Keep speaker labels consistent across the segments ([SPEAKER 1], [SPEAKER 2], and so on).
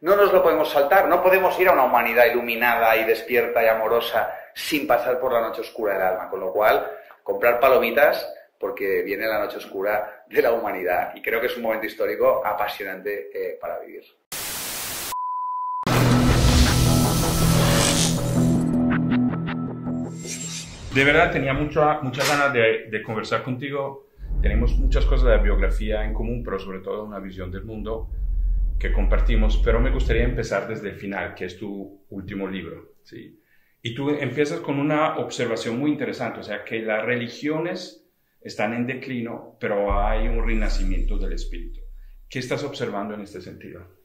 [SPEAKER 1] No nos lo podemos saltar, no podemos ir a una humanidad iluminada y despierta y amorosa sin pasar por la noche oscura del alma. Con lo cual, comprar palomitas porque viene la noche oscura de la humanidad y creo que es un momento histórico apasionante eh, para vivir.
[SPEAKER 2] De verdad tenía mucho, muchas ganas de, de conversar contigo. Tenemos muchas cosas de la biografía en común, pero sobre todo una visión del mundo que compartimos. Pero me gustaría empezar desde el final, que es tu último libro. ¿sí? Y tú empiezas con una observación muy interesante, o sea, que las religiones están en declino, pero hay un renacimiento del espíritu. ¿Qué estás observando en este sentido?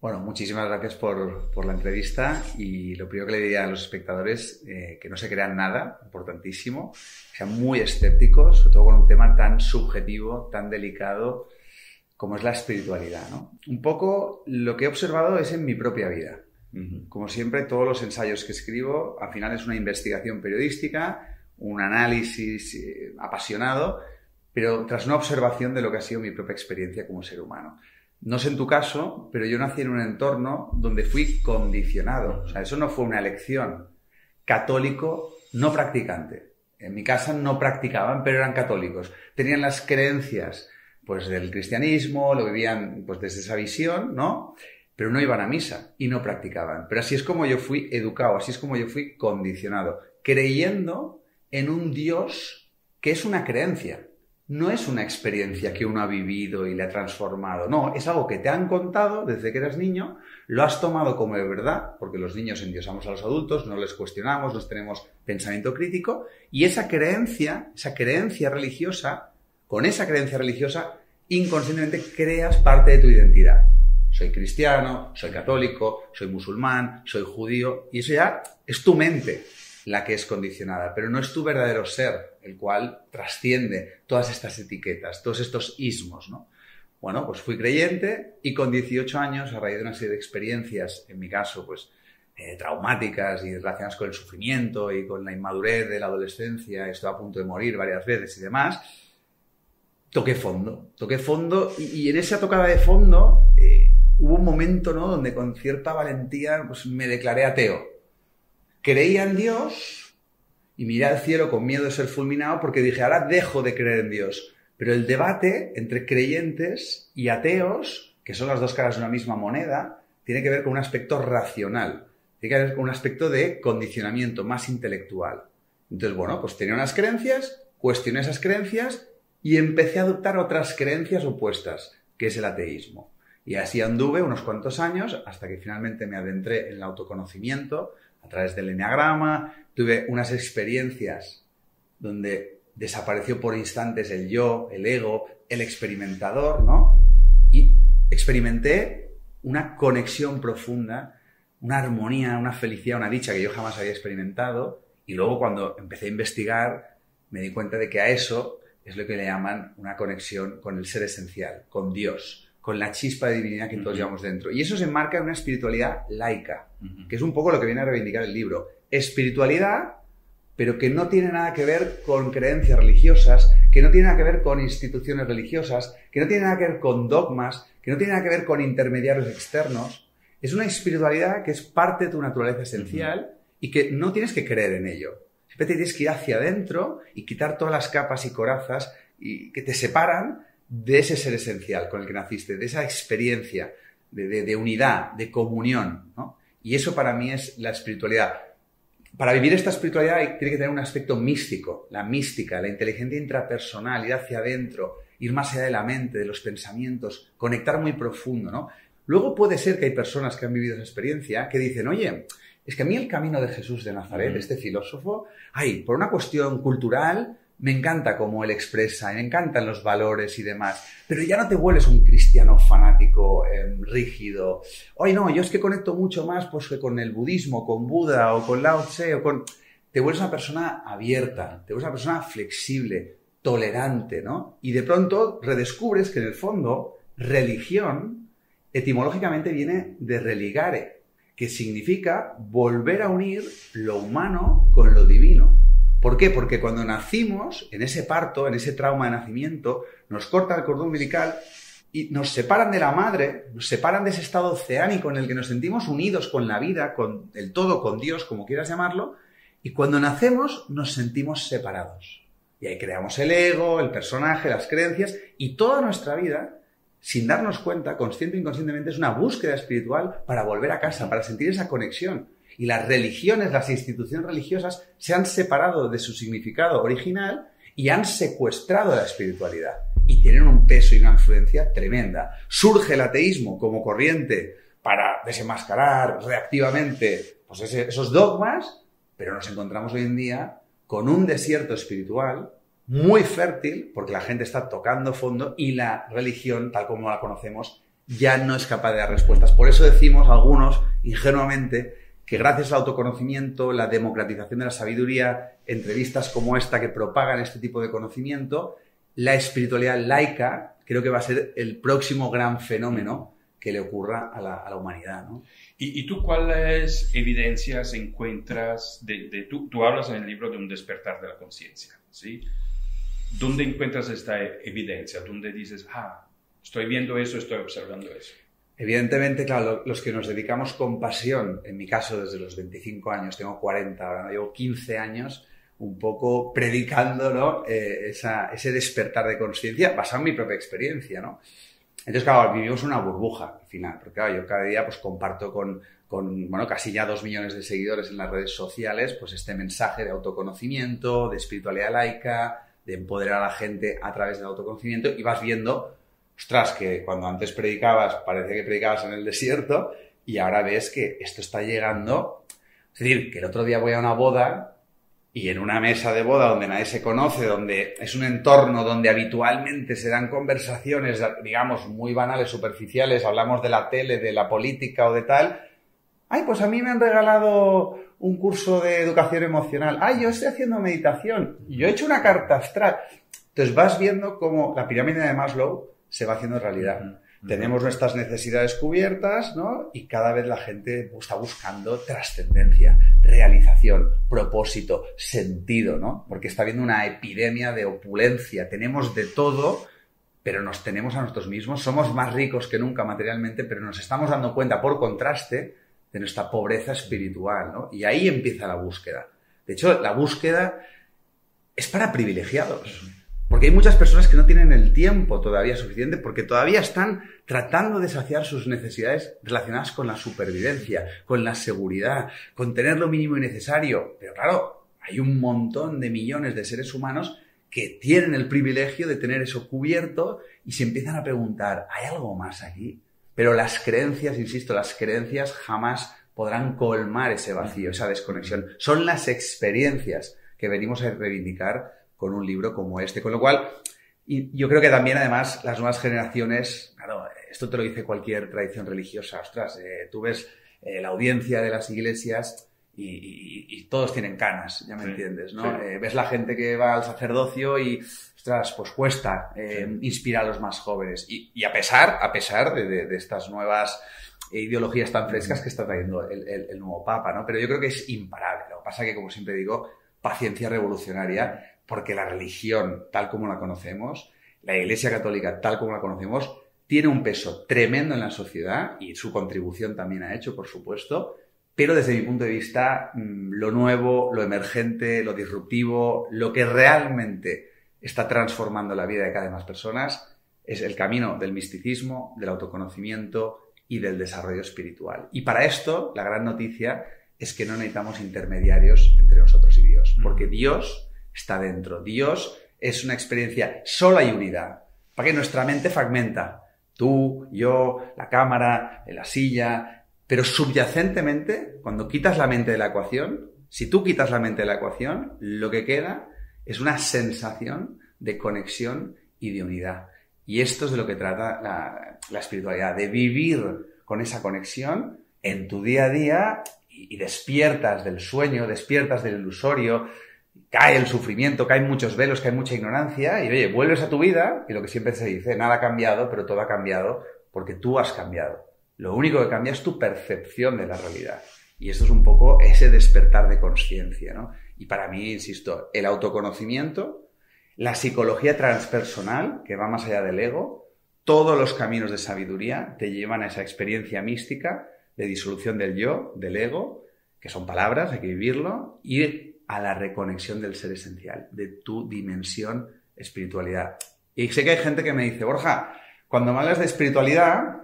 [SPEAKER 1] Bueno, muchísimas gracias por, por la entrevista y lo primero que le diría a los espectadores, eh, que no se crean nada, importantísimo, sean muy escépticos, sobre todo con un tema tan subjetivo, tan delicado como es la espiritualidad. ¿no? Un poco lo que he observado es en mi propia vida. Como siempre, todos los ensayos que escribo, al final es una investigación periodística, un análisis eh, apasionado, pero tras una observación de lo que ha sido mi propia experiencia como ser humano. No sé en tu caso, pero yo nací en un entorno donde fui condicionado. O sea, eso no fue una elección. Católico no practicante. En mi casa no practicaban, pero eran católicos. Tenían las creencias pues del cristianismo, lo vivían pues desde esa visión, ¿no? Pero no iban a misa y no practicaban. Pero así es como yo fui educado, así es como yo fui condicionado, creyendo en un Dios que es una creencia no es una experiencia que uno ha vivido y le ha transformado, no, es algo que te han contado desde que eras niño, lo has tomado como de verdad, porque los niños endiosamos a los adultos, no les cuestionamos, no tenemos pensamiento crítico, y esa creencia, esa creencia religiosa, con esa creencia religiosa, inconscientemente creas parte de tu identidad. Soy cristiano, soy católico, soy musulmán, soy judío, y eso ya es tu mente la que es condicionada, pero no es tu verdadero ser, el cual trasciende todas estas etiquetas, todos estos ismos, ¿no? Bueno, pues fui creyente y con 18 años, a raíz de una serie de experiencias, en mi caso, pues eh, traumáticas y relacionadas con el sufrimiento y con la inmadurez de la adolescencia, estoy a punto de morir varias veces y demás, toqué fondo, toqué fondo y, en esa tocada de fondo eh, hubo un momento, ¿no?, donde con cierta valentía pues, me declaré ateo creía en Dios y miré al cielo con miedo de ser fulminado porque dije, ahora dejo de creer en Dios. Pero el debate entre creyentes y ateos, que son las dos caras de una misma moneda, tiene que ver con un aspecto racional, tiene que ver con un aspecto de condicionamiento más intelectual. Entonces, bueno, pues tenía unas creencias, cuestioné esas creencias y empecé a adoptar otras creencias opuestas, que es el ateísmo. Y así anduve unos cuantos años hasta que finalmente me adentré en el autoconocimiento, a través del enneagrama, tuve unas experiencias donde desapareció por instantes el yo, el ego, el experimentador, ¿no? Y experimenté una conexión profunda, una armonía, una felicidad, una dicha que yo jamás había experimentado. Y luego cuando empecé a investigar, me di cuenta de que a eso es lo que le llaman una conexión con el ser esencial, con Dios, con la chispa de divinidad que todos llevamos dentro. Y eso se enmarca en una espiritualidad laica, que es un poco lo que viene a reivindicar el libro. Espiritualidad, pero que no tiene nada que ver con creencias religiosas, que no tiene nada que ver con instituciones religiosas, que no tiene nada que ver con dogmas, que no tiene nada que ver con intermediarios externos. Es una espiritualidad que es parte de tu naturaleza esencial y que no tienes que creer en ello. Siempre tienes que ir hacia adentro y quitar todas las capas y corazas que te separan de ese ser esencial con el que naciste, de esa experiencia de, unidad, de comunión. Y eso para mí es la espiritualidad. Para vivir esta espiritualidad tiene que tener un aspecto místico, la mística, la inteligencia intrapersonal, ir hacia adentro, ir más allá de la mente, de los pensamientos, conectar muy profundo. ¿no? Luego puede ser que hay personas que han vivido esa experiencia que dicen, oye, es que a mí el camino de Jesús de Nazaret, este filósofo, ay, por una cuestión cultural, me encanta cómo él expresa, me encantan los valores y demás, pero ya no te vuelves un cristiano fanático, em, rígido. Oye, no, yo es que conecto mucho más pues, que con el budismo, con Buda o con Lao Tse o con... Te vuelves una persona abierta, te vuelves una persona flexible, tolerante, ¿no? Y de pronto redescubres que en el fondo religión etimológicamente viene de religare, que significa volver a unir lo humano con lo divino. ¿Por qué? Porque cuando nacimos, en ese parto, en ese trauma de nacimiento, nos corta el cordón umbilical y nos separan de la madre, nos separan de ese estado oceánico en el que nos sentimos unidos con la vida, con el todo, con Dios, como quieras llamarlo, y cuando nacemos nos sentimos separados. Y ahí creamos el ego, el personaje, las creencias, y toda nuestra vida, sin darnos cuenta, consciente o inconscientemente, es una búsqueda espiritual para volver a casa, para sentir esa conexión. Y las religiones, las instituciones religiosas, se han separado de su significado original y han secuestrado la espiritualidad y tienen un peso y una influencia tremenda. Surge el ateísmo como corriente para desenmascarar reactivamente pues esos dogmas, pero nos encontramos hoy en día con un desierto espiritual muy fértil, porque la gente está tocando fondo y la religión, tal como la conocemos, ya no es capaz de dar respuestas. Por eso decimos algunos, ingenuamente, que gracias al autoconocimiento, la democratización de la sabiduría, entrevistas como esta que propagan este tipo de conocimiento, la espiritualidad laica creo que va a ser el próximo gran fenómeno que le ocurra a la, humanidad. ¿no?
[SPEAKER 2] ¿Y, tú cuáles evidencias encuentras de, tú, tú, hablas en el libro de un despertar de la conciencia, ¿sí? ¿Dónde encuentras esta evidencia? ¿Dónde dices, ah, estoy viendo eso, estoy observando eso?
[SPEAKER 1] Evidentemente, claro, los que nos dedicamos con pasión, en mi caso desde los 25 años, tengo 40, ahora llevo 15 años, un poco predicando ¿no? Eh, ese despertar de conciencia basado en mi propia experiencia. ¿no? Entonces, claro, vivimos una burbuja al final, porque claro, yo cada día pues comparto con, con, bueno, casi ya dos millones de seguidores en las redes sociales, pues este mensaje de autoconocimiento, de espiritualidad laica, de empoderar a la gente a través del autoconocimiento y vas viendo, ostras, que cuando antes predicabas parece que predicabas en el desierto y ahora ves que esto está llegando. Es decir, que el otro día voy a una boda y en una mesa de boda donde nadie se conoce, donde es un entorno donde habitualmente se dan conversaciones, digamos, muy banales, superficiales, hablamos de la tele, de la política o de tal, ay, pues a mí me han regalado un curso de educación emocional, ay, yo estoy haciendo meditación, yo he hecho una carta astral. Entonces vas viendo cómo la pirámide de Maslow se va haciendo realidad. Tenemos nuestras necesidades cubiertas, ¿no? Y cada vez la gente está buscando trascendencia, realización, propósito, sentido, ¿no? Porque está habiendo una epidemia de opulencia. Tenemos de todo, pero nos tenemos a nosotros mismos. Somos más ricos que nunca materialmente, pero nos estamos dando cuenta, por contraste, de nuestra pobreza espiritual, ¿no? Y ahí empieza la búsqueda. De hecho, la búsqueda es para privilegiados. Porque hay muchas personas que no tienen el tiempo todavía suficiente porque todavía están tratando de saciar sus necesidades relacionadas con la supervivencia, con la seguridad, con tener lo mínimo y necesario. Pero claro, hay un montón de millones de seres humanos que tienen el privilegio de tener eso cubierto y se empiezan a preguntar, ¿hay algo más aquí? Pero las creencias, insisto, las creencias jamás podrán colmar ese vacío, esa desconexión. Son las experiencias que venimos a reivindicar con un libro como este. Con lo cual, y yo creo que también, además, las nuevas generaciones, claro, esto te lo dice cualquier tradición religiosa, ostras, eh, tú ves eh, la audiencia de las iglesias y, todos tienen canas, ya me entiendes, ¿no? Eh, ves la gente que va al sacerdocio y, ostras, pues cuesta inspirar a los más jóvenes. Y, a pesar, a pesar de, estas nuevas ideologías tan frescas que está trayendo el, el, nuevo Papa, ¿no? Pero yo creo que es imparable. Lo que pasa que, como siempre digo, paciencia revolucionaria porque la religión, tal como la conocemos, la Iglesia Católica, tal como la conocemos, tiene un peso tremendo en la sociedad y su contribución también ha hecho, por supuesto, pero desde mi punto de vista, mm, lo nuevo, lo emergente, lo disruptivo, lo que realmente está transformando la vida de cada vez más personas es el camino del misticismo, del autoconocimiento y del desarrollo espiritual. Y para esto, la gran noticia es que no necesitamos intermediarios entre nosotros y Dios, porque Dios está dentro. Dios es una experiencia sola y unidad. Para que nuestra mente fragmenta. Tú, yo, la cámara, la silla. Pero subyacentemente, cuando quitas la mente de la ecuación, si tú quitas la mente de la ecuación, lo que queda es una sensación de conexión y de unidad. Y esto es de lo que trata la, espiritualidad, de vivir con esa conexión en tu día a día y, y despiertas del sueño, despiertas del ilusorio, cae el sufrimiento, caen muchos velos, cae mucha ignorancia y oye, vuelves a tu vida y lo que siempre se dice, nada ha cambiado, pero todo ha cambiado porque tú has cambiado. Lo único que cambia es tu percepción de la realidad. Y esto es un poco ese despertar de conciencia, ¿no? Y para mí, insisto, el autoconocimiento, la psicología transpersonal, que va más allá del ego, todos los caminos de sabiduría te llevan a esa experiencia mística de disolución del yo, del ego, que son palabras, hay que vivirlo, y a la reconexión del ser esencial, de tu dimensión espiritualidad. Y sé que hay gente que me dice, Borja, cuando me hablas de espiritualidad,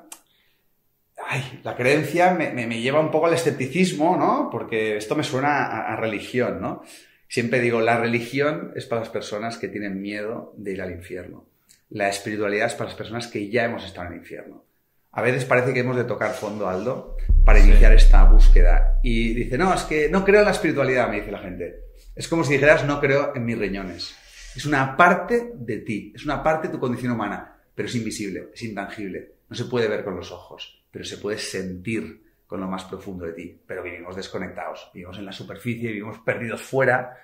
[SPEAKER 1] ay, la creencia me, lleva un poco al escepticismo, ¿no? Porque esto me suena a, a, religión, ¿no? Siempre digo, la religión es para las personas que tienen miedo de ir al infierno. La espiritualidad es para las personas que ya hemos estado en el infierno. A veces parece que hemos de tocar fondo, Aldo, para iniciar esta búsqueda. Y dice, no, es que no creo en la espiritualidad, me dice la gente. Es como si dijeras, no creo en mis riñones. Es una parte de ti, es una parte de tu condición humana, pero es invisible, es intangible. No se puede ver con los ojos, pero se puede sentir con lo más profundo de ti. Pero vivimos desconectados, vivimos en la superficie, vivimos perdidos fuera,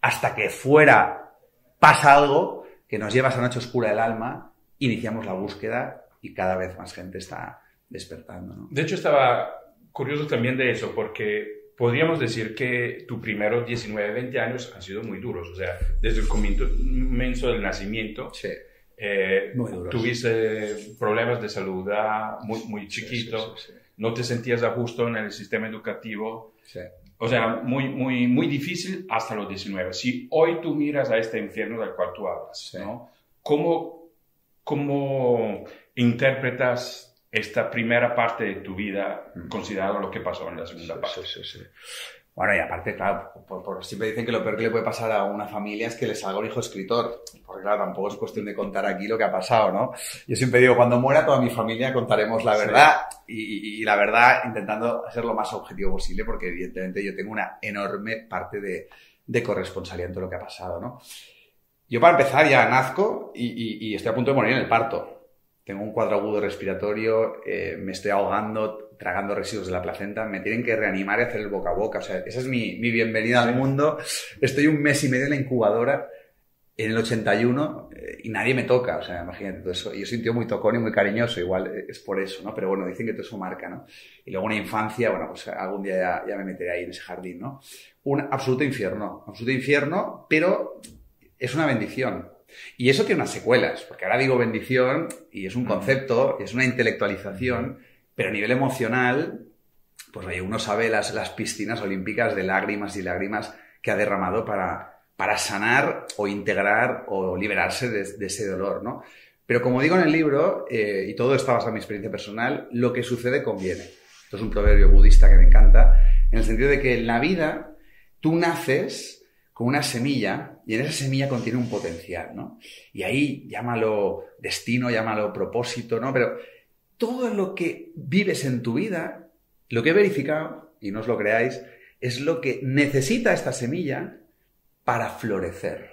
[SPEAKER 1] hasta que fuera pasa algo que nos lleva a esa noche oscura del alma, iniciamos la búsqueda y cada vez más gente está despertando. ¿no?
[SPEAKER 2] De hecho, estaba curioso también de eso, porque podríamos decir que tus primeros 19, 20 años han sido muy duros, o sea, desde el comienzo del nacimiento.
[SPEAKER 1] Sí.
[SPEAKER 2] Eh, tuviste problemas de salud muy, muy chiquito, no te sentías a gusto en el sistema educativo. O sea, muy, muy, muy difícil hasta los 19. Si hoy tú miras a este infierno del cual tú hablas, ¿no? ¿Cómo, ¿Cómo interpretas esta primera parte de tu vida mm. considerado lo que pasó en la segunda parte?
[SPEAKER 1] Sí, sí, sí. Bueno, y aparte, claro, siempre dicen que lo peor que le puede pasar a una familia es que le salga un hijo escritor. Porque, claro, tampoco es cuestión de contar aquí lo que ha pasado, ¿no? Yo siempre digo, cuando muera toda mi familia contaremos la verdad. Y, la verdad intentando ser lo más objetivo posible, porque evidentemente yo tengo una enorme parte de, de corresponsabilidad en todo lo que ha pasado, ¿no? Yo para empezar ya nazco y, estoy a punto de morir en el parto. Tengo un cuadro agudo respiratorio, eh, me estoy ahogando, tragando residuos de la placenta, me tienen que reanimar y hacer el boca a boca. O sea, esa es mi, bienvenida al mundo. Estoy un mes y medio en la incubadora en el 81 eh, y nadie me toca, o sea, imagínate todo eso. Yo soy un tío muy tocón y muy cariñoso, igual eh, es por eso, ¿no? Pero bueno, dicen que todo eso marca, ¿no? Y luego una infancia, bueno, pues algún día ya, ya me meteré ahí en ese jardín, ¿no? Un absoluto infierno, absoluto infierno, pero es una bendición. Y eso tiene unas secuelas, porque ahora digo bendición y es un concepto, es una intelectualización, pero a nivel emocional, pues oye, uno sabe las, las piscinas olímpicas de lágrimas y lágrimas que ha derramado para, para sanar o integrar o liberarse de, ese dolor, ¿no? Pero como digo en el libro, eh, y todo está basado en mi experiencia personal, lo que sucede conviene. Esto es un proverbio budista que me encanta, en el sentido de que en la vida tú naces con una semilla y en esa semilla contiene un potencial, ¿no? Y ahí llámalo destino, llámalo propósito, ¿no? Pero todo lo que vives en tu vida, lo que he verificado, y no os lo creáis, es lo que necesita esta semilla para florecer.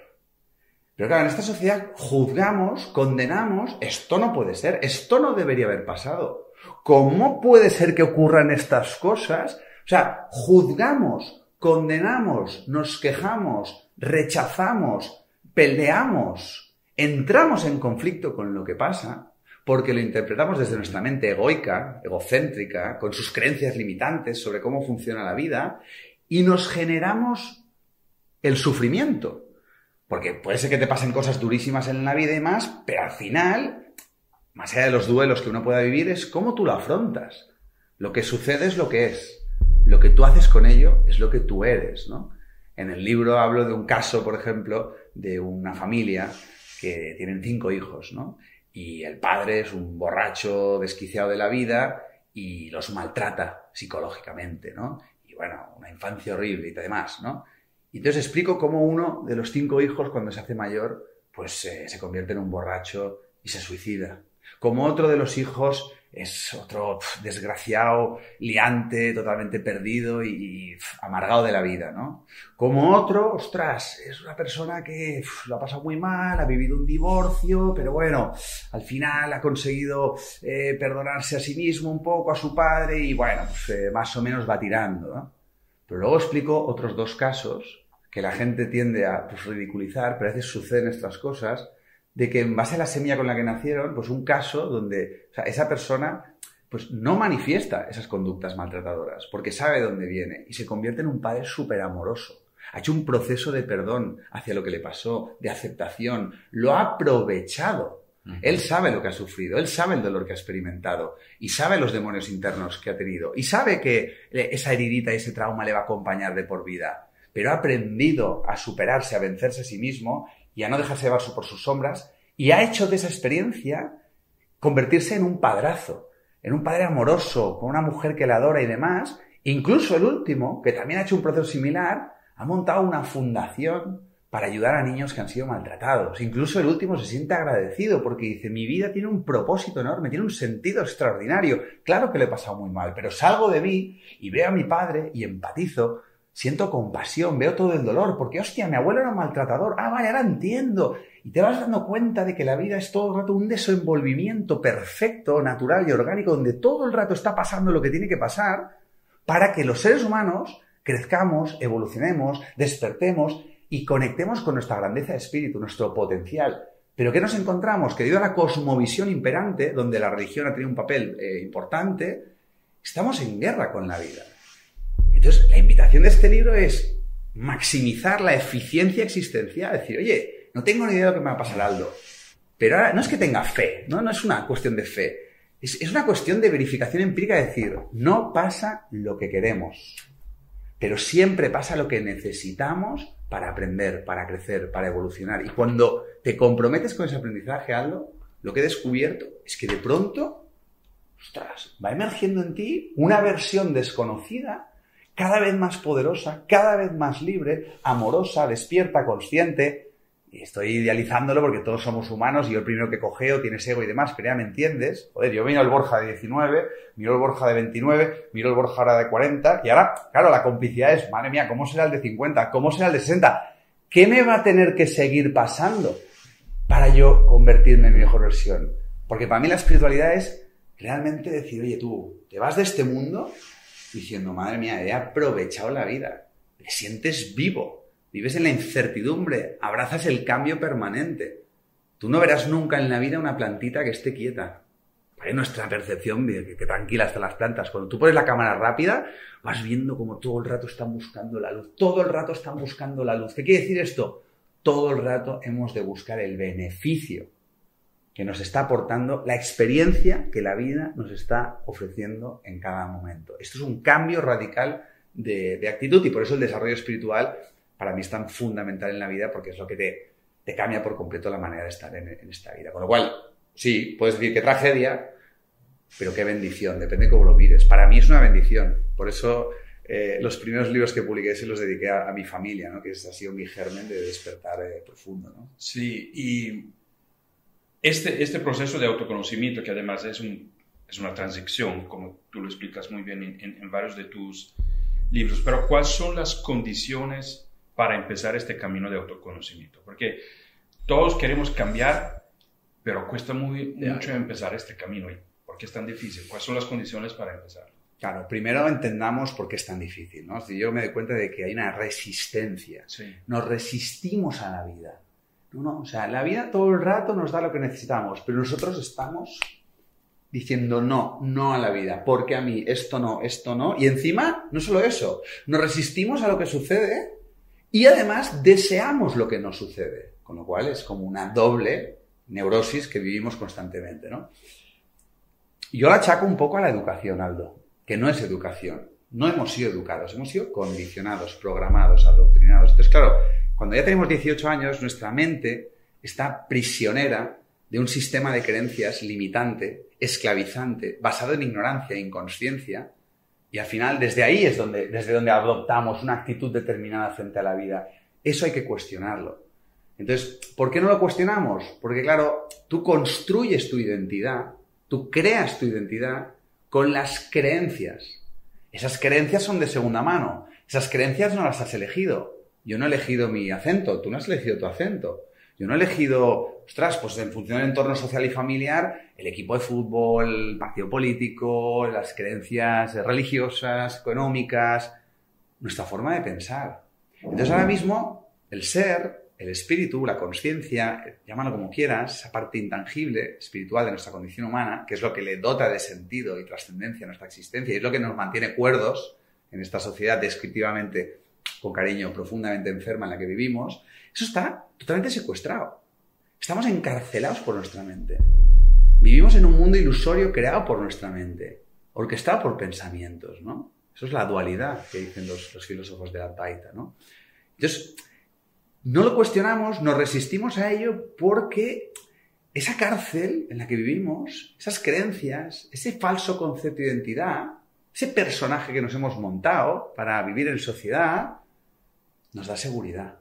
[SPEAKER 1] Pero claro, en esta sociedad juzgamos, condenamos, esto no puede ser, esto no debería haber pasado. ¿Cómo puede ser que ocurran estas cosas? O sea, juzgamos, condenamos, nos quejamos, rechazamos, peleamos, entramos en conflicto con lo que pasa, porque lo interpretamos desde nuestra mente egoica, egocéntrica, con sus creencias limitantes sobre cómo funciona la vida, y nos generamos el sufrimiento. Porque puede ser que te pasen cosas durísimas en la vida y más, pero al final, más allá de los duelos que uno pueda vivir, es cómo tú lo afrontas. Lo que sucede es lo que es lo que tú haces con ello es lo que tú eres, ¿no? En el libro hablo de un caso, por ejemplo, de una familia que tienen cinco hijos, ¿no? Y el padre es un borracho desquiciado de la vida y los maltrata psicológicamente, ¿no? Y bueno, una infancia horrible y demás, ¿no? Y entonces explico cómo uno de los cinco hijos, cuando se hace mayor, pues eh, se convierte en un borracho y se suicida. Como otro de los hijos es otro desgraciado, liante, totalmente perdido y, amargado de la vida, ¿no? Como otro, ostras, es una persona que lo ha pasado muy mal, ha vivido un divorcio, pero bueno, al final ha conseguido eh, perdonarse a sí mismo un poco, a su padre y bueno, eh, más o menos va tirando, ¿no? Pero luego explico otros dos casos que la gente tiende a ridiculizar, pero a veces suceden estas cosas, de que en base a la semilla con la que nacieron, pues un caso donde esa persona pues no manifiesta esas conductas maltratadoras, porque sabe dónde viene y se convierte en un padre súper amoroso. Ha hecho un proceso de perdón hacia lo que le pasó, de aceptación, lo ha aprovechado Él sabe lo que ha sufrido, él sabe el dolor que ha experimentado y sabe los demonios internos que ha tenido y sabe que esa heridita y ese trauma le va a acompañar de por vida. Pero ha aprendido a superarse, a vencerse a sí mismo y a no dejarse llevar por sus sombras y ha hecho de esa experiencia convertirse en un padrazo, en un padre amoroso, con una mujer que le adora y demás. Incluso el último, que también ha hecho un proceso similar, ha montado una fundación para ayudar a niños que han sido maltratados. Incluso el último se siente agradecido porque dice, mi vida tiene un propósito enorme, tiene un sentido extraordinario. Claro que le he pasado muy mal, pero salgo de mí y veo a mi padre y empatizo, siento compasión, veo todo el dolor, porque hostia, mi abuelo era maltratador. Ah, vale, ahora entiendo. Y te vas dando cuenta de que la vida es todo el rato un desenvolvimiento perfecto, natural y orgánico, donde todo el rato está pasando lo que tiene que pasar para que los seres humanos crezcamos, evolucionemos, despertemos y conectemos con nuestra grandeza de espíritu, nuestro potencial. Pero ¿qué nos encontramos? Que debido a la cosmovisión imperante, donde la religión ha tenido un papel eh, importante, estamos en guerra con la vida. Entonces, la invitación de este libro es maximizar la eficiencia existencial. Decir, oye, no tengo ni idea de lo que me va a pasar Aldo. Pero ahora, no es que tenga fe, no, no es una cuestión de fe. Es, es una cuestión de verificación empírica, de decir, no pasa lo que queremos, pero siempre pasa lo que necesitamos para aprender, para crecer, para evolucionar. Y cuando te comprometes con ese aprendizaje, Aldo, lo que he descubierto es que de pronto, ostras, va emergiendo en ti una versión desconocida, cada vez más poderosa, cada vez más libre, amorosa, despierta, consciente, y estoy idealizándolo porque todos somos humanos y yo el primero que cogeo tiene ego y demás, pero ya me entiendes. Joder, yo vino el Borja de 19, miro el Borja de 29, miro el Borja ahora de 40 y ahora, claro, la complicidad es, madre mía, ¿cómo será el de 50? ¿Cómo será el de 60? ¿Qué me va a tener que seguir pasando para yo convertirme en mi mejor versión? Porque para mí la espiritualidad es realmente decir, oye, tú, te vas de este mundo diciendo, madre mía, he aprovechado la vida, te sientes vivo, Vives en la incertidumbre, abrazas el cambio permanente. Tú no verás nunca en la vida una plantita que esté quieta. Hay nuestra percepción que, que tranquila están las plantas. Cuando tú pones la cámara rápida, vas viendo como todo el rato están buscando la luz. Todo el rato están buscando la luz. ¿Qué quiere decir esto? Todo el rato hemos de buscar el beneficio que nos está aportando la experiencia que la vida nos está ofreciendo en cada momento. Esto es un cambio radical de, actitud y por eso el desarrollo espiritual para mí es tan fundamental en la vida porque es lo que te, cambia por completo la manera de estar en, esta vida. Con lo cual, sí, puedes decir que tragedia, pero qué bendición, depende de cómo lo mires. Para mí es una bendición. Por eso eh, los primeros libros que publiqué se los dediqué a, mi familia, ¿no? que es así mi germen de despertar eh, profundo. ¿no?
[SPEAKER 2] Sí, y este, este proceso de autoconocimiento, que además es, un, es una transición, como tú lo explicas muy bien en, en varios de tus libros, pero ¿cuáles son las condiciones para empezar este camino de autoconocimiento. Porque todos queremos cambiar, pero cuesta muy, mucho empezar este camino. ¿Por qué es tan difícil? ¿Cuáles son las condiciones para empezar?
[SPEAKER 1] Claro, primero entendamos por qué es tan difícil. ¿no? Si yo me doy cuenta de que hay una resistencia. Nos resistimos a la vida. No, no, o sea, la vida todo el rato nos da lo que necesitamos, pero nosotros estamos diciendo no, no a la vida, porque a mí esto no, esto no. Y encima, no solo eso, nos resistimos a lo que sucede y además deseamos lo que nos sucede, con lo cual es como una doble neurosis que vivimos constantemente, ¿no? Yo la achaco un poco a la educación, Aldo, que no es educación. No hemos sido educados, hemos sido condicionados, programados, adoctrinados. Entonces, claro, cuando ya tenemos 18 años, nuestra mente está prisionera de un sistema de creencias limitante, esclavizante, basado en ignorancia e inconsciencia, y al final, desde ahí es donde, desde donde adoptamos una actitud determinada frente a la vida. Eso hay que cuestionarlo. Entonces, ¿por qué no lo cuestionamos? Porque, claro, tú construyes tu identidad, tú creas tu identidad con las creencias. Esas creencias son de segunda mano. Esas creencias no las has elegido. Yo no he elegido mi acento, tú no has elegido tu acento. Yo no he elegido, ostras, pues en función del entorno social y familiar, el equipo de fútbol, el partido político, las creencias religiosas, económicas, nuestra forma de pensar. Entonces ahora mismo el ser, el espíritu, la conciencia, llámalo como quieras, esa parte intangible, espiritual de nuestra condición humana, que es lo que le dota de sentido y trascendencia a nuestra existencia y es lo que nos mantiene cuerdos en esta sociedad descriptivamente, con cariño, profundamente enferma en la que vivimos, eso está totalmente secuestrado. Estamos encarcelados por nuestra mente. Vivimos en un mundo ilusorio creado por nuestra mente, orquestado por pensamientos, ¿no? Eso es la dualidad que dicen los, filósofos de la Advaita, ¿no? Entonces, no lo cuestionamos, nos resistimos a ello porque esa cárcel en la que vivimos, esas creencias, ese falso concepto de identidad, ese personaje que nos hemos montado para vivir en sociedad, nos da seguridad,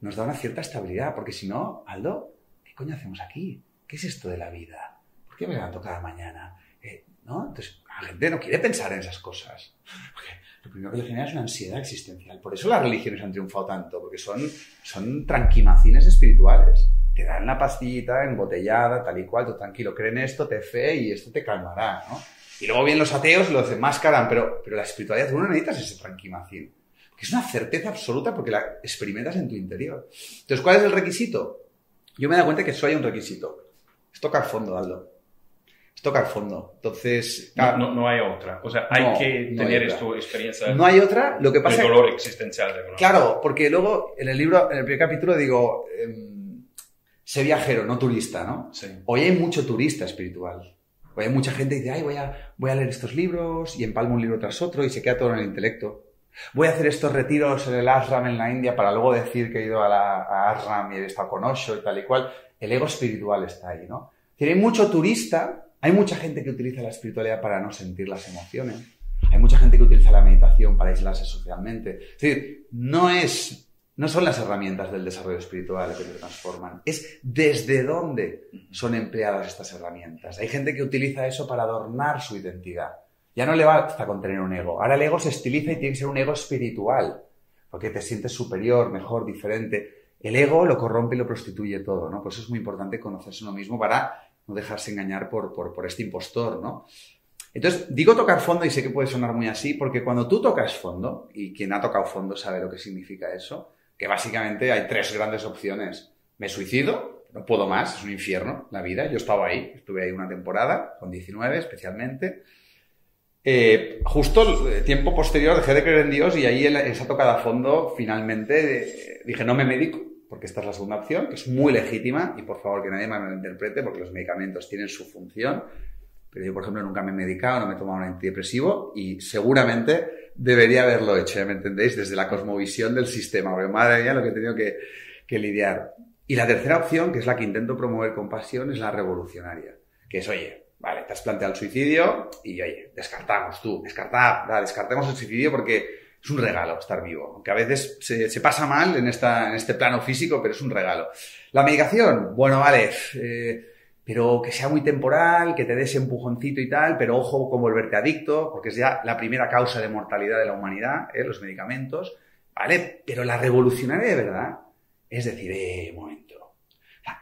[SPEAKER 1] nos da una cierta estabilidad, porque si no, Aldo, ¿qué coño hacemos aquí? ¿Qué es esto de la vida? ¿Por qué me levanto cada mañana? Eh, ¿no? Entonces, la gente no quiere pensar en esas cosas. Porque lo primero que le genera es una ansiedad existencial. Por eso las religiones han triunfado tanto, porque son, son tranquimacines espirituales. Te dan la pastillita embotellada, tal y cual, tú tranquilo, creen esto, te fe y esto te calmará, ¿no? Y luego vienen los ateos lo desenmascaran, pero, pero la espiritualidad, tú no necesitas ese tranquimacín. Que es una certeza absoluta porque la experimentas en tu interior. Entonces, ¿cuál es el requisito? Yo me he dado cuenta que eso hay un requisito. Es tocar fondo, Aldo. Es tocar fondo. Entonces.
[SPEAKER 2] No, no, no hay otra. O sea, hay
[SPEAKER 1] No,
[SPEAKER 2] que tener
[SPEAKER 1] hay
[SPEAKER 2] esto experiencia
[SPEAKER 1] No hay otra. Lo que pasa
[SPEAKER 2] el dolor existencial. De.
[SPEAKER 1] Claro, porque luego en el libro, en el primer capítulo digo, em, sé viajero, no turista, ¿no?
[SPEAKER 2] Sí.
[SPEAKER 1] Hoy hay mucho turista espiritual. Hay mucha gente que dice, ay, voy a, voy a leer estos libros y empalmo un libro tras otro y se queda todo en el intelecto. Voy a hacer estos retiros en el ashram en la India para luego decir que he ido a la ashram y he estado con Osho y tal y cual. El ego espiritual está ahí, ¿no? Decir, hay mucho turista, hay mucha gente que utiliza la espiritualidad para no sentir las emociones. Hay mucha gente que utiliza la meditación para aislarse socialmente. Es decir, no es, no son las herramientas del desarrollo espiritual que te transforman, es desde dónde son empleadas estas herramientas. Hay gente que utiliza eso para adornar su identidad. Ya no le basta con tener un ego. Ahora el ego se estiliza y tiene que ser un ego espiritual, porque te sientes superior, mejor, diferente. El ego lo corrompe y lo prostituye todo, ¿no? Por eso es muy importante conocerse uno mismo para no dejarse engañar por, por, por este impostor, ¿no? Entonces, digo tocar fondo y sé que puede sonar muy así, porque cuando tú tocas fondo, y quien ha tocado fondo sabe lo que significa eso, que básicamente hay tres grandes opciones. Me suicido, no puedo más, es un infierno la vida. Yo estaba ahí, estuve ahí una temporada, con 19 especialmente. Eh, justo el tiempo posterior dejé de creer en Dios y ahí en esa tocada a fondo finalmente eh, dije no me medico, porque esta es la segunda opción, que es muy legítima y por favor que nadie me malinterprete porque los medicamentos tienen su función. Pero yo, por ejemplo, nunca me he medicado, no me he tomado un antidepresivo y seguramente debería haberlo hecho, ¿ya me entendéis? Desde la cosmovisión del sistema, porque madre mía lo que he tenido que, que lidiar. Y la tercera opción, que es la que intento promover con pasión, es la revolucionaria, que es, oye, vale, te has planteado el suicidio y, oye, descartamos tú, descartar, descartemos el suicidio porque es un regalo estar vivo, aunque a veces se, se pasa mal en, esta, en este plano físico, pero es un regalo. La medicación, bueno, vale, eh, pero que sea muy temporal, que te des empujoncito y tal, pero ojo con volverte adicto, porque es ya la primera causa de mortalidad de la humanidad, ¿eh? los medicamentos, ¿vale? Pero la revolucionaria de verdad es decir, eh, momento,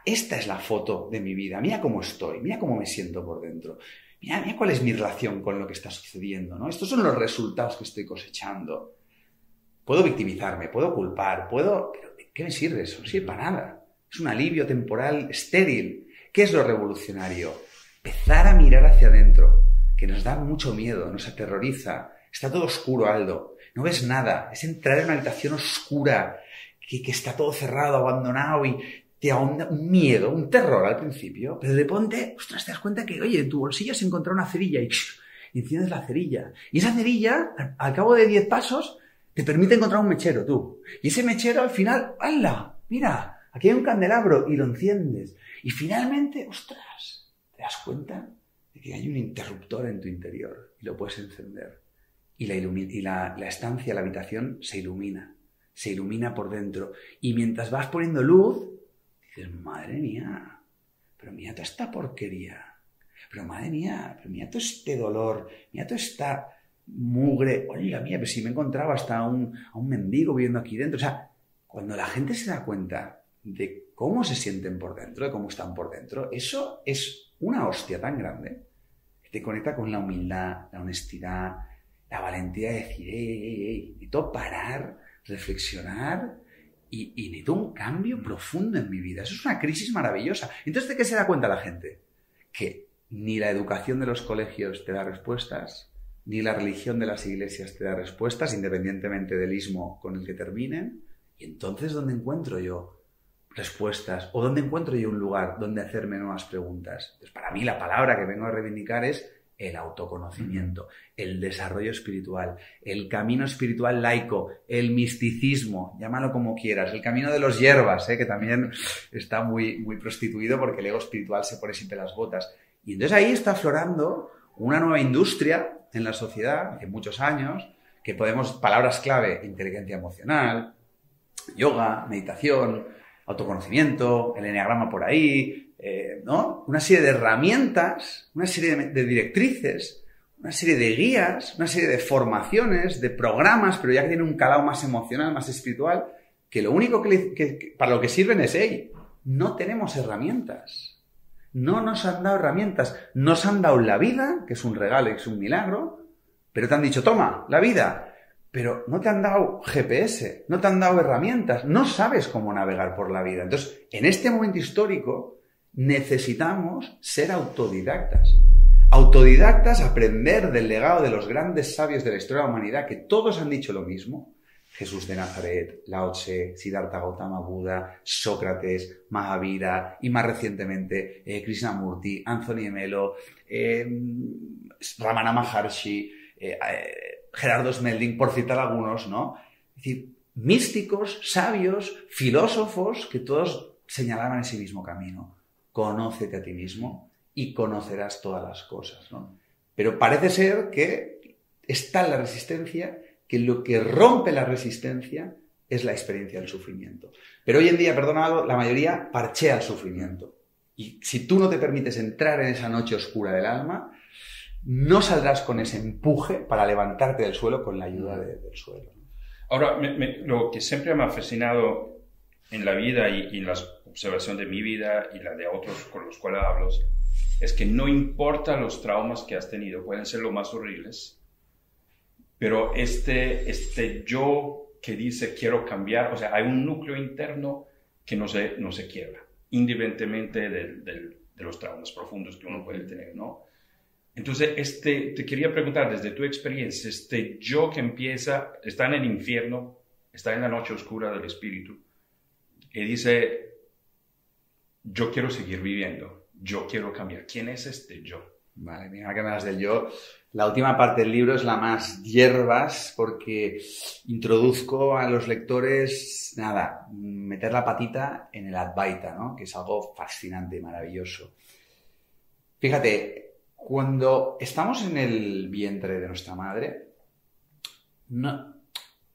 [SPEAKER 1] esta es la foto de mi vida, mira cómo estoy, mira cómo me siento por dentro, mira, mira cuál es mi relación con lo que está sucediendo, ¿no? Estos son los resultados que estoy cosechando. Puedo victimizarme, puedo culpar, puedo... Pero ¿de qué me sirve eso? No sirve para nada. Es un alivio temporal estéril. ¿Qué es lo revolucionario? Empezar a mirar hacia adentro, que nos da mucho miedo, nos aterroriza. Está todo oscuro, Aldo. No ves nada. Es entrar en una habitación oscura, que, está todo cerrado, abandonado y te ahonda un miedo, un terror al principio. Pero de repente, ostras, te das cuenta que, oye, en tu bolsillo has encontrado una cerilla y, y enciendes la cerilla. Y esa cerilla, al, al cabo de 10 pasos, te permite encontrar un mechero, tú. Y ese mechero al final, ¡hala! Mira, aquí hay un candelabro y lo enciendes. Y finalmente, ostras, te das cuenta de que hay un interruptor en tu interior y lo puedes encender. Y, la, estancia, la habitación se ilumina, se ilumina por dentro. Y mientras vas poniendo luz, dices, madre mía, pero mira toda esta porquería. Pero madre mía, pero mira todo este dolor, mira toda esta mugre. Oiga, mía, pero si me encontraba hasta un, a un mendigo viviendo aquí dentro. O sea, cuando la gente se da cuenta de cómo se sienten por dentro, de cómo están por dentro, eso es una hostia tan grande que te conecta con la humildad, la honestidad, la valentía de decir, ey, ey, ey, necesito parar, reflexionar y, y necesito un cambio profundo en mi vida. Eso es una crisis maravillosa. Entonces, ¿de qué se da cuenta la gente? Que ni la educación de los colegios te da respuestas, ni la religión de las iglesias te da respuestas, independientemente del ismo con el que terminen. Y entonces, ¿dónde encuentro yo respuestas? ¿O dónde encuentro yo un lugar donde hacerme nuevas preguntas? Entonces, para mí la palabra que vengo a reivindicar es el autoconocimiento, el desarrollo espiritual, el camino espiritual laico, el misticismo, llámalo como quieras, el camino de los hierbas, ¿eh? que también está muy, muy prostituido porque el ego espiritual se pone siempre las botas. Y entonces ahí está aflorando una nueva industria en la sociedad, hace muchos años, que podemos, palabras clave, inteligencia emocional, yoga, meditación, autoconocimiento, el enneagrama por ahí, eh, ¿no? Una serie de herramientas, una serie de, directrices, una serie de guías, una serie de formaciones, de programas, pero ya que tienen un calado más emocional, más espiritual, que lo único que, para lo que sirven es, hey, no tenemos herramientas. No nos han dado herramientas. Nos han dado la vida, que es un regalo y es un milagro, pero te han dicho, toma, la vida. Pero no te han dado GPS, no te han dado herramientas, no sabes cómo navegar por la vida. Entonces, en este momento histórico, necesitamos ser autodidactas. Autodidactas, aprender del legado de los grandes sabios de la historia de la humanidad, que todos han dicho lo mismo. Jesús de Nazaret, Lao Tse, Siddhartha Gautama Buda, Sócrates, Mahavira y más recientemente eh, Krishnamurti, Anthony Melo, eh, Ramana Maharshi, eh, Gerardo Smelding, por citar algunos, ¿no? Es decir, místicos, sabios, filósofos que todos señalaban ese mismo camino conócete a ti mismo y conocerás todas las cosas. ¿no? Pero parece ser que está la resistencia, que lo que rompe la resistencia es la experiencia del sufrimiento. Pero hoy en día, perdonado, la mayoría parchea el sufrimiento. Y si tú no te permites entrar en esa noche oscura del alma, no saldrás con ese empuje para levantarte del suelo con la ayuda del suelo.
[SPEAKER 2] Ahora, lo que siempre me ha fascinado en la vida y, y en las observación de mi vida y la de otros con los cuales hablo, es que no importa los traumas que has tenido, pueden ser los más horribles, pero este, este yo que dice quiero cambiar, o sea, hay un núcleo interno que no se, no se quiebra, independientemente de los traumas profundos que uno puede tener, ¿no? Entonces, este, te quería preguntar, desde tu experiencia, este yo que empieza, está en el infierno, está en la noche oscura del espíritu, y dice, yo quiero seguir viviendo, yo quiero cambiar. ¿Quién es este yo?
[SPEAKER 1] Vale, mira que me das yo. La última parte del libro es la más hierbas porque introduzco a los lectores, nada, meter la patita en el Advaita, ¿no? Que es algo fascinante, maravilloso. Fíjate, cuando estamos en el vientre de nuestra madre, no,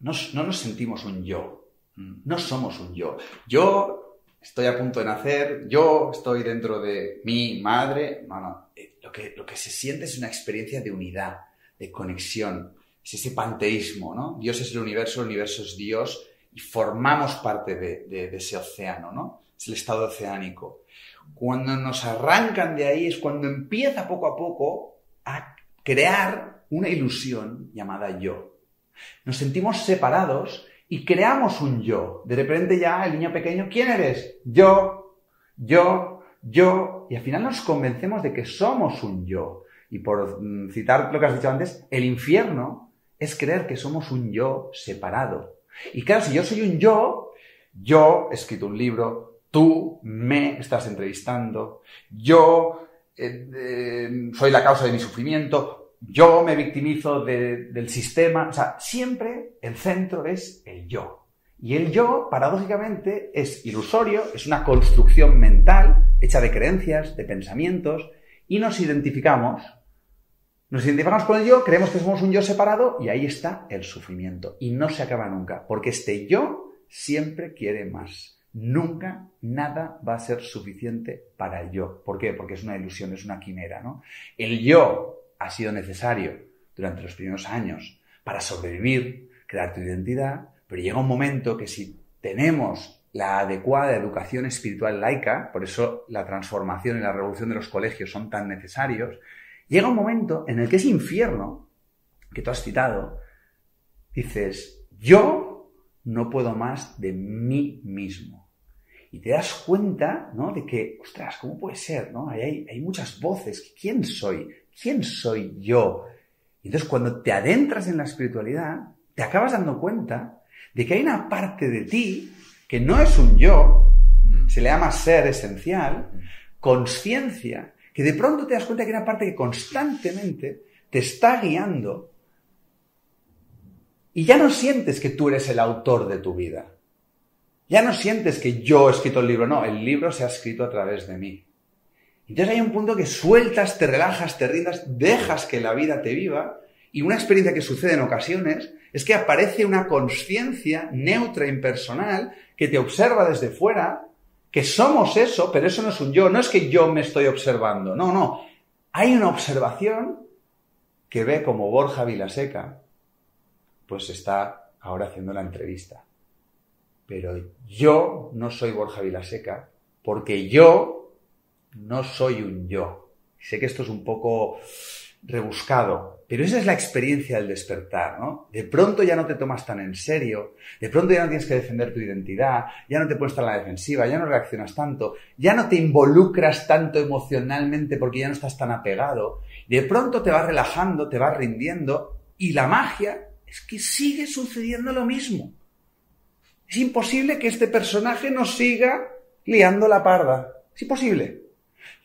[SPEAKER 1] no, no nos sentimos un yo. No somos un yo. Yo estoy a punto de nacer, yo estoy dentro de mi madre. No, no. Eh, lo que, lo que se siente es una experiencia de unidad, de conexión. Es ese panteísmo, ¿no? Dios es el universo, el universo es Dios y formamos parte de, de ese océano, ¿no? Es el estado oceánico. Cuando nos arrancan de ahí es cuando empieza poco a poco a crear una ilusión llamada yo. Nos sentimos separados y creamos un yo. De repente ya el niño pequeño, ¿quién eres? Yo, yo, yo. Y al final nos convencemos de que somos un yo. Y por mm, citar lo que has dicho antes, el infierno es creer que somos un yo separado. Y claro, si yo soy un yo, yo he escrito un libro, tú me estás entrevistando, yo eh, eh, soy la causa de mi sufrimiento, yo me victimizo del sistema. O sea, siempre el centro es el yo. Y el yo, paradójicamente, es ilusorio, es una construcción mental hecha de creencias, de pensamientos, y nos identificamos. Nos identificamos con el yo, creemos que somos un yo separado, y ahí está el sufrimiento. Y no se acaba nunca, porque este yo siempre quiere más. Nunca nada va a ser suficiente para el yo. ¿Por qué? Porque es una ilusión, es una quimera, ¿no? El yo ha sido necesario durante los primeros años para sobrevivir, crear tu identidad, pero llega un momento que si tenemos la adecuada educación espiritual laica, por eso la transformación y la revolución de los colegios son tan necesarios, llega un momento en el que ese infierno que tú has citado, dices, yo no puedo más de mí mismo. Y te das cuenta, ¿no? De que, ostras, ¿cómo puede ser, no? Hay, hay muchas voces. ¿Quién soy? ¿quién soy yo? Y entonces cuando te adentras en la espiritualidad, te acabas dando cuenta de que hay una parte de ti que no es un yo, se le llama ser esencial, conciencia, que de pronto te das cuenta que hay una parte que constantemente te está guiando y ya no sientes que tú eres el autor de tu vida. Ya no sientes que yo he escrito el libro, no, el libro se ha escrito a través de mí. Entonces hay un punto que sueltas, te relajas, te rindas, dejas que la vida te viva y una experiencia que sucede en ocasiones es que aparece una conciencia neutra, impersonal, que te observa desde fuera, que somos eso, pero eso no es un yo, no es que yo me estoy observando, no, no. Hay una observación que ve como Borja Vilaseca, pues está ahora haciendo la entrevista. Pero yo no soy Borja Vilaseca, porque yo no soy un yo. Sé que esto es un poco rebuscado, pero esa es la experiencia del despertar, ¿no? De pronto ya no te tomas tan en serio, de pronto ya no tienes que defender tu identidad, ya no te puedes estar en la defensiva, ya no reaccionas tanto, ya no te involucras tanto emocionalmente porque ya no estás tan apegado, de pronto te vas relajando, te vas rindiendo y la magia es que sigue sucediendo lo mismo. Es imposible que este personaje nos siga liando la parda. Es imposible.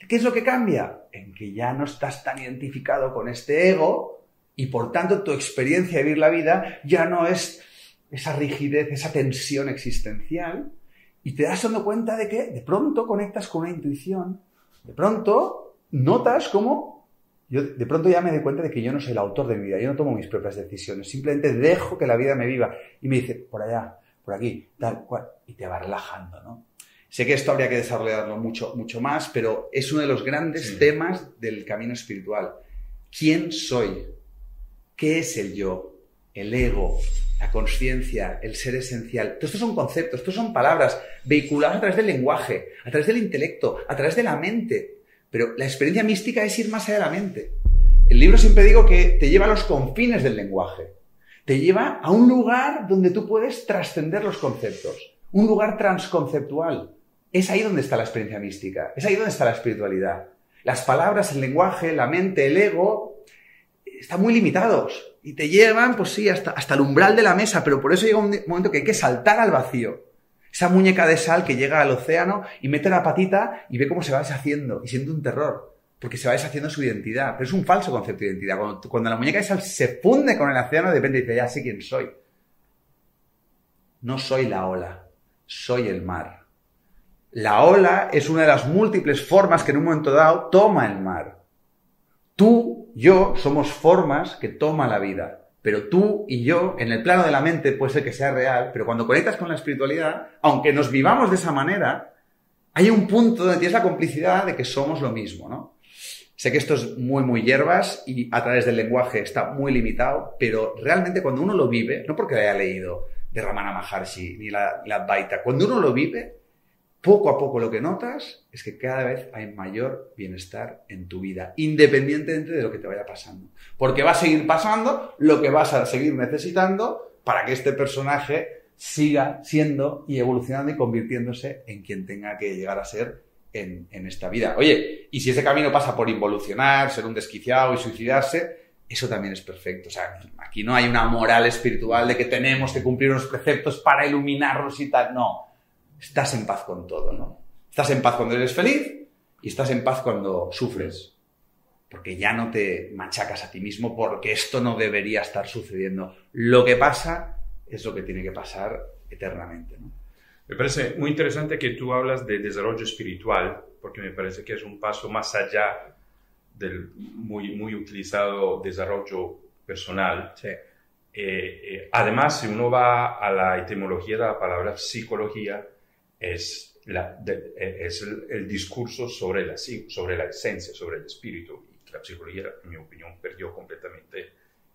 [SPEAKER 1] ¿Qué es lo que cambia? En que ya no estás tan identificado con este ego y por tanto tu experiencia de vivir la vida ya no es esa rigidez, esa tensión existencial y te das dando cuenta de que de pronto conectas con una intuición, de pronto notas cómo yo de pronto ya me doy cuenta de que yo no soy el autor de mi vida, yo no tomo mis propias decisiones, simplemente dejo que la vida me viva y me dice, por allá, por aquí, tal cual, y te va relajando, ¿no? Sé que esto habría que desarrollarlo mucho, mucho más, pero es uno de los grandes temas del camino espiritual. ¿Quién soy? ¿Qué es el yo? El ego, la conciencia, el ser esencial. Todo estos son conceptos, estos son palabras vehiculadas a través del lenguaje, a través del intelecto, a través de la mente. Pero la experiencia mística es ir más allá de la mente. El libro siempre digo que te lleva a los confines del lenguaje. Te lleva a un lugar donde tú puedes trascender los conceptos. Un lugar transconceptual. Es ahí donde está la experiencia mística, es ahí donde está la espiritualidad. Las palabras, el lenguaje, la mente, el ego, están muy limitados y te llevan, pues sí, hasta, hasta el umbral de la mesa, pero por eso llega un momento que hay que saltar al vacío. Esa muñeca de sal que llega al océano y mete la patita y ve cómo se va deshaciendo y siente un terror, porque se va deshaciendo su identidad. Pero es un falso concepto de identidad. Cuando, la muñeca de sal se funde con el océano, de repente dice, ya sé quién soy. No soy la ola, soy el mar. La ola es una de las múltiples formas que en un momento dado toma el mar. Tú, yo, somos formas que toma la vida. Pero tú y yo, en el plano de la mente, puede ser que sea real, pero cuando conectas con la espiritualidad, aunque nos vivamos de esa manera, hay un punto donde tienes la complicidad de que somos lo mismo, ¿no? Sé que esto es muy, muy hierbas y a través del lenguaje está muy limitado, pero realmente cuando uno lo vive, no porque haya leído de Ramana Maharshi ni la, la Advaita, cuando uno lo vive, poco a poco lo que notas es que cada vez hay mayor bienestar en tu vida, independientemente de lo que te vaya pasando. Porque va a seguir pasando lo que vas a seguir necesitando para que este personaje siga siendo y evolucionando y convirtiéndose en quien tenga que llegar a ser en, esta vida. Oye, y si ese camino pasa por involucionar, ser un desquiciado y suicidarse, eso también es perfecto. O sea, aquí no hay una moral espiritual de que tenemos que cumplir unos preceptos para iluminarnos y tal. No estás en paz con todo, ¿no? Estás en paz cuando eres feliz y estás en paz cuando sufres. Porque ya no te machacas a ti mismo porque esto no debería estar sucediendo. Lo que pasa es lo que tiene que pasar eternamente, ¿no?
[SPEAKER 2] Me parece muy interesante que tú hablas de desarrollo espiritual, porque me parece que es un paso más allá del muy, muy utilizado desarrollo personal.
[SPEAKER 1] Sí.
[SPEAKER 2] Eh, eh, además, si uno va a la etimología de la palabra psicología, es, la, es el, el, discurso sobre la, sobre la esencia, sobre el espíritu. Y la psicología, en mi opinión, perdió completamente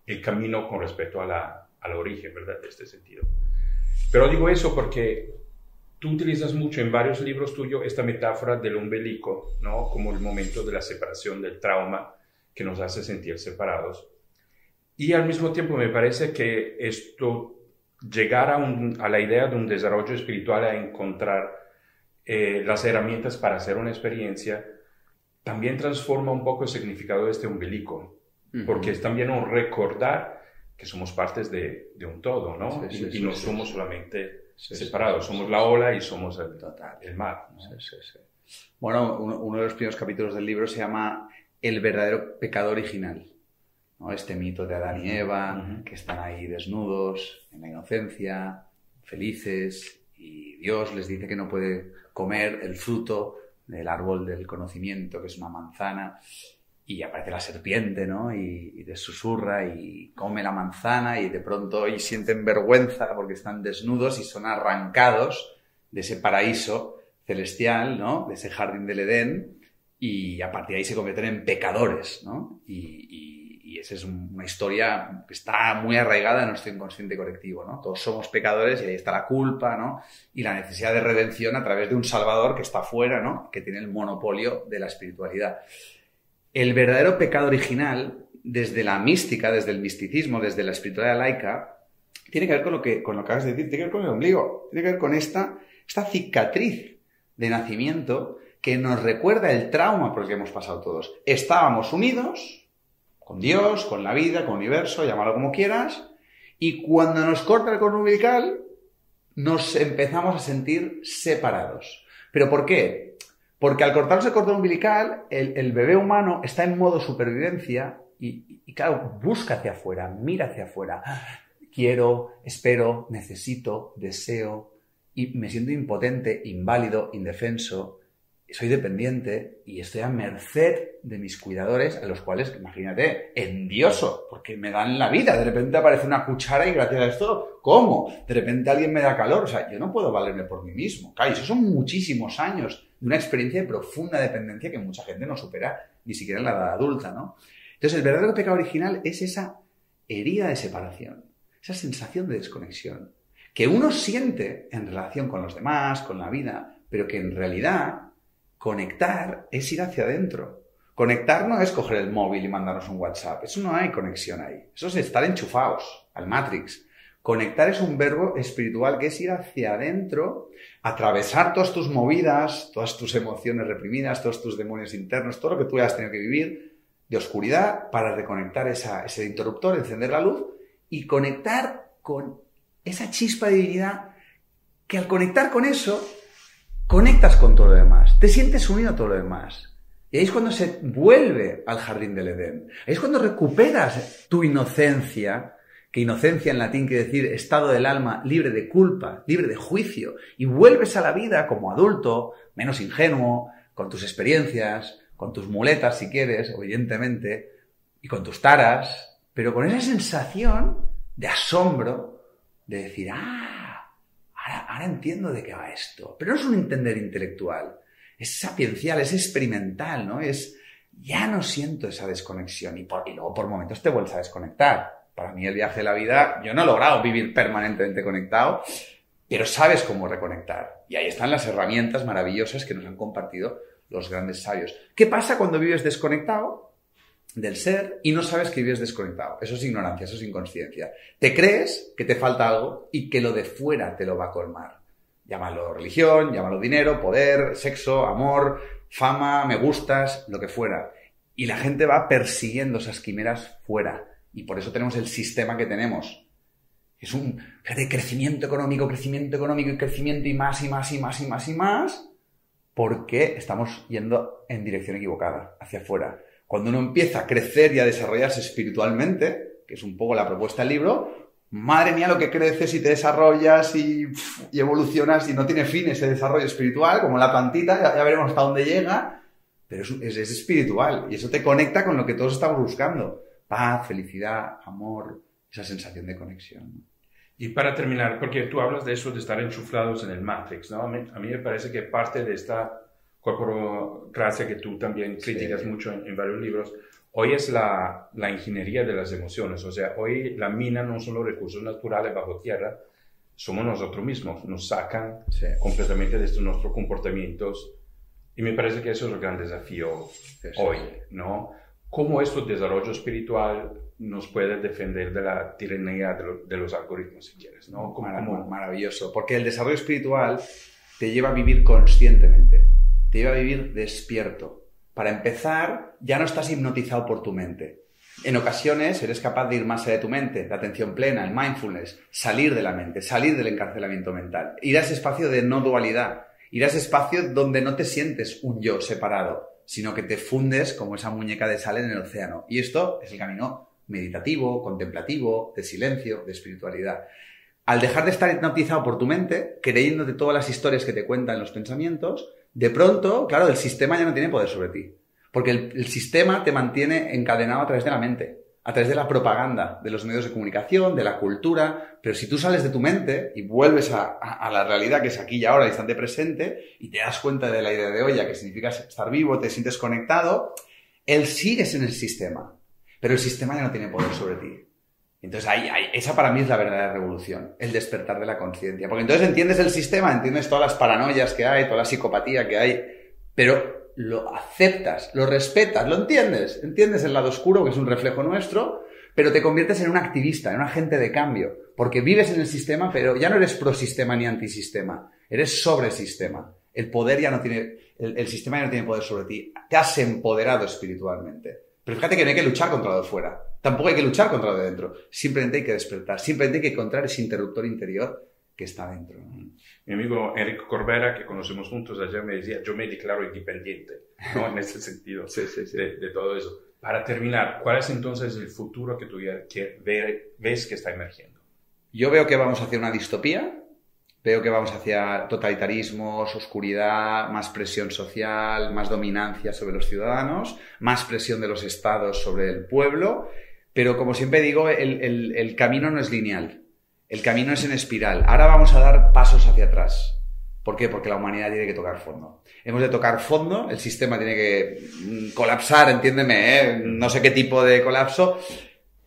[SPEAKER 2] el camino con respecto a la, al origen, ¿verdad? De este sentido. Pero digo eso porque tú utilizas mucho en varios libros tuyos esta metáfora del umbilico, ¿no? Como el momento de la separación, del trauma que nos hace sentir separados. Y al mismo tiempo me parece que esto llegar a, un, a, la idea de un desarrollo espiritual, a encontrar eh, las herramientas para hacer una experiencia, también transforma un poco el significado de este umbilico, uh -huh. porque es también un recordar que somos partes de, de un todo, ¿no?
[SPEAKER 1] Sí, sí,
[SPEAKER 2] y,
[SPEAKER 1] sí,
[SPEAKER 2] y, no somos solamente separados. Somos la ola y somos el, Total. el mar.
[SPEAKER 1] Bueno, uno, de los primeros capítulos del libro se llama El verdadero pecado original. ¿no? Este mito de Adán y Eva, que están ahí desnudos, en la inocencia, felices, y Dios les dice que no puede comer el fruto del árbol del conocimiento, que es una manzana, y aparece la serpiente, ¿no? Y, y susurra y come la manzana y de pronto y sienten vergüenza porque están desnudos y son arrancados de ese paraíso celestial, ¿no? De ese jardín del Edén y a partir de ahí se convierten en pecadores, ¿no? Y, esa es una historia que está muy arraigada en nuestro inconsciente colectivo, ¿no? Todos somos pecadores y ahí está la culpa, ¿no? Y la necesidad de redención a través de un Salvador que está fuera, ¿no? Que tiene el monopolio de la espiritualidad. El verdadero pecado original, desde la mística, desde el misticismo, desde la espiritualidad laica, tiene que ver con lo que, con lo que acabas de decir, tiene que ver con el ombligo, tiene que ver con esta, esta cicatriz de nacimiento que nos recuerda el trauma por el que hemos pasado todos. Estábamos unidos con Dios, con la vida, con el universo, llámalo como quieras, y cuando nos corta el cordón umbilical, nos empezamos a sentir separados. ¿Pero por qué? Porque al cortarse el cordón umbilical, el, bebé humano está en modo supervivencia y, y, claro, busca hacia afuera, mira hacia afuera. Quiero, espero, necesito, deseo y me siento impotente, inválido, indefenso. Soy dependiente y estoy a merced de mis cuidadores, a los cuales, imagínate, endioso, porque me dan la vida. De repente aparece una cuchara y gracias a esto, ¿cómo? De repente alguien me da calor. O sea, yo no puedo valerme por mí mismo. Claro, eso son muchísimos años de una experiencia de profunda dependencia que mucha gente no supera ni siquiera en la edad adulta, ¿no? Entonces, el verdadero pecado original es esa herida de separación, esa sensación de desconexión, que uno siente en relación con los demás, con la vida, pero que en realidad conectar es ir hacia adentro. Conectar no es coger el móvil y mandarnos un WhatsApp. Eso no hay conexión ahí. Eso es estar enchufados al Matrix. Conectar es un verbo espiritual que es ir hacia adentro, atravesar todas tus movidas, todas tus emociones reprimidas, todos tus demonios internos, todo lo que tú hayas tenido que vivir de oscuridad para reconectar ese interruptor, encender la luz y conectar con esa chispa de divinidad que al conectar con eso, conectas con todo lo demás, te sientes unido a todo lo demás. Y ahí es cuando se vuelve al jardín del Edén. Ahí es cuando recuperas tu inocencia, que inocencia en latín quiere decir estado del alma libre de culpa, libre de juicio, y vuelves a la vida como adulto, menos ingenuo, con tus experiencias, con tus muletas si quieres, evidentemente, y con tus taras, pero con esa sensación de asombro, de decir, ah, ahora, entiendo de qué va esto. Pero no es un entender intelectual, es sapiencial, es experimental, ¿no? Es, ya no siento esa desconexión y, por, y luego por momentos te vuelves a desconectar para mí el viaje de la vida, yo no he logrado vivir permanentemente conectado, pero sabes cómo reconectar. Y ahí están las herramientas maravillosas que nos han compartido los grandes sabios. ¿Qué pasa cuando vives desconectado del ser y no sabes que vives desconectado? Eso es ignorancia, eso es inconsciencia. Te crees que te falta algo y que lo de fuera te lo va a colmar. Llámalo religión, llámalo dinero, poder, sexo, amor, fama, me gustas, lo que fuera. Y la gente va persiguiendo esas quimeras fuera y por eso tenemos el sistema que tenemos. Es un de crecimiento económico, crecimiento económico y crecimiento y más y más y más y más y más, porque estamos yendo en dirección equivocada, hacia afuera. Cuando uno empieza a crecer y a desarrollarse espiritualmente, que es un poco la propuesta del libro, madre mía lo que creces y te desarrollas y, evolucionas y no tiene fin ese desarrollo espiritual, como la plantita, ya, veremos hasta dónde llega, pero es espiritual y eso te conecta con lo que todos estamos buscando paz, felicidad, amor, esa sensación de conexión.
[SPEAKER 2] Y para terminar, porque tú hablas de eso, de estar enchuflados en el Matrix, ¿no? A mí, me parece que parte de esta corporocracia que tú también criticas mucho en, varios libros, hoy es la, la, ingeniería de las emociones. O sea, hoy la mina no son los recursos naturales bajo tierra, somos nosotros mismos. Nos sacan completamente de nuestros comportamientos. Y me parece que eso es el gran desafío hoy, ¿no? Cómo este desarrollo espiritual nos puede defender de la tiranía de, los algoritmos, si quieres, ¿no?
[SPEAKER 1] Maravilloso, porque el desarrollo espiritual te lleva a vivir conscientemente, te lleva a vivir despierto. Para empezar, ya no estás hipnotizado por tu mente. En ocasiones eres capaz de ir más allá de tu mente, la atención plena, el mindfulness, salir de la mente, salir del encarcelamiento mental, ir a ese espacio de no dualidad, ir a ese espacio donde no te sientes un yo separado, sino que te fundes como esa muñeca de sal en el océano. Y esto es el camino meditativo, contemplativo, de silencio, de espiritualidad. Al dejar de estar hipnotizado por tu mente, creyéndote todas las historias que te cuentan los pensamientos, de pronto, claro, el sistema ya no tiene poder sobre ti. Porque el, sistema te mantiene encadenado a través de la mente, a través de la propaganda, de los medios de comunicación, de la cultura. Pero si tú sales de tu mente y vuelves a, la realidad que es aquí y ahora, instante presente, y te das cuenta de la idea de olla, que significa estar vivo, te sientes conectado, él sigues en el sistema. Pero el sistema ya no tiene poder sobre ti. Entonces, ahí, esa para mí es la verdadera revolución, el despertar de la conciencia. Porque entonces entiendes el sistema, entiendes todas las paranoias que hay, toda la psicopatía que hay, pero lo aceptas, lo respetas, lo entiendes. Entiendes el lado oscuro, que es un reflejo nuestro, pero te conviertes en un activista, en un agente de cambio. Porque vives en el sistema, pero ya no eres pro-sistema ni antisistema, eres sobre sistema. El poder ya no tiene, el, el sistema ya no tiene poder sobre ti. Te has empoderado espiritualmente. Pero fíjate que no hay que luchar contra lo de fuera. Tampoco hay que luchar contra lo de dentro. Simplemente hay que despertar. Simplemente hay que encontrar ese interruptor interior que está dentro.
[SPEAKER 2] Mi amigo Enrique Corbera, que conocemos juntos ayer, me decía, yo me declaro independiente, ¿no? En ese sentido
[SPEAKER 1] sí, sí, sí.
[SPEAKER 2] De, todo eso. Para terminar, ¿cuál es entonces el futuro que tú que ves que está emergiendo?
[SPEAKER 1] Yo veo que vamos hacia una distopía, Veo que vamos hacia totalitarismos, oscuridad, más presión social, más dominancia sobre los ciudadanos, más presión de los estados sobre el pueblo. Pero como siempre digo, el, camino no es lineal. El camino es en espiral. Ahora vamos a dar pasos hacia atrás. ¿Por qué? Porque la humanidad tiene que tocar fondo. Hemos de tocar fondo, el sistema tiene que mm, colapsar, entiéndeme, ¿eh? no sé qué tipo de colapso.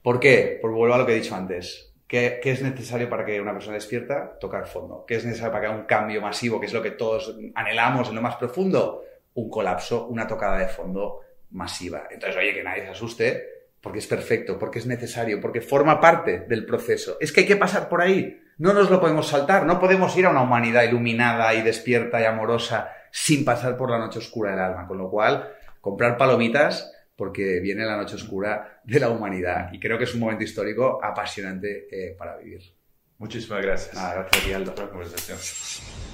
[SPEAKER 1] ¿Por qué? Porque vuelvo a lo que he dicho antes ¿Qué, es necesario para que una persona despierta? Tocar fondo. ¿Qué es necesario para que haya un cambio masivo, que es lo que todos anhelamos en lo más profundo? Un colapso, una tocada de fondo masiva. Entonces, oye, que nadie se asuste, porque es perfecto, porque es necesario, porque forma parte del proceso. Es que hay que pasar por ahí. No nos lo podemos saltar. No podemos ir a una humanidad iluminada y despierta y amorosa sin pasar por la noche oscura del alma. Con lo cual, comprar palomitas porque viene la noche oscura de la humanidad y creo que es un momento histórico apasionante eh, para vivir.
[SPEAKER 2] Muchísimas gracias.
[SPEAKER 1] gracias
[SPEAKER 2] Aldo. por la conversación.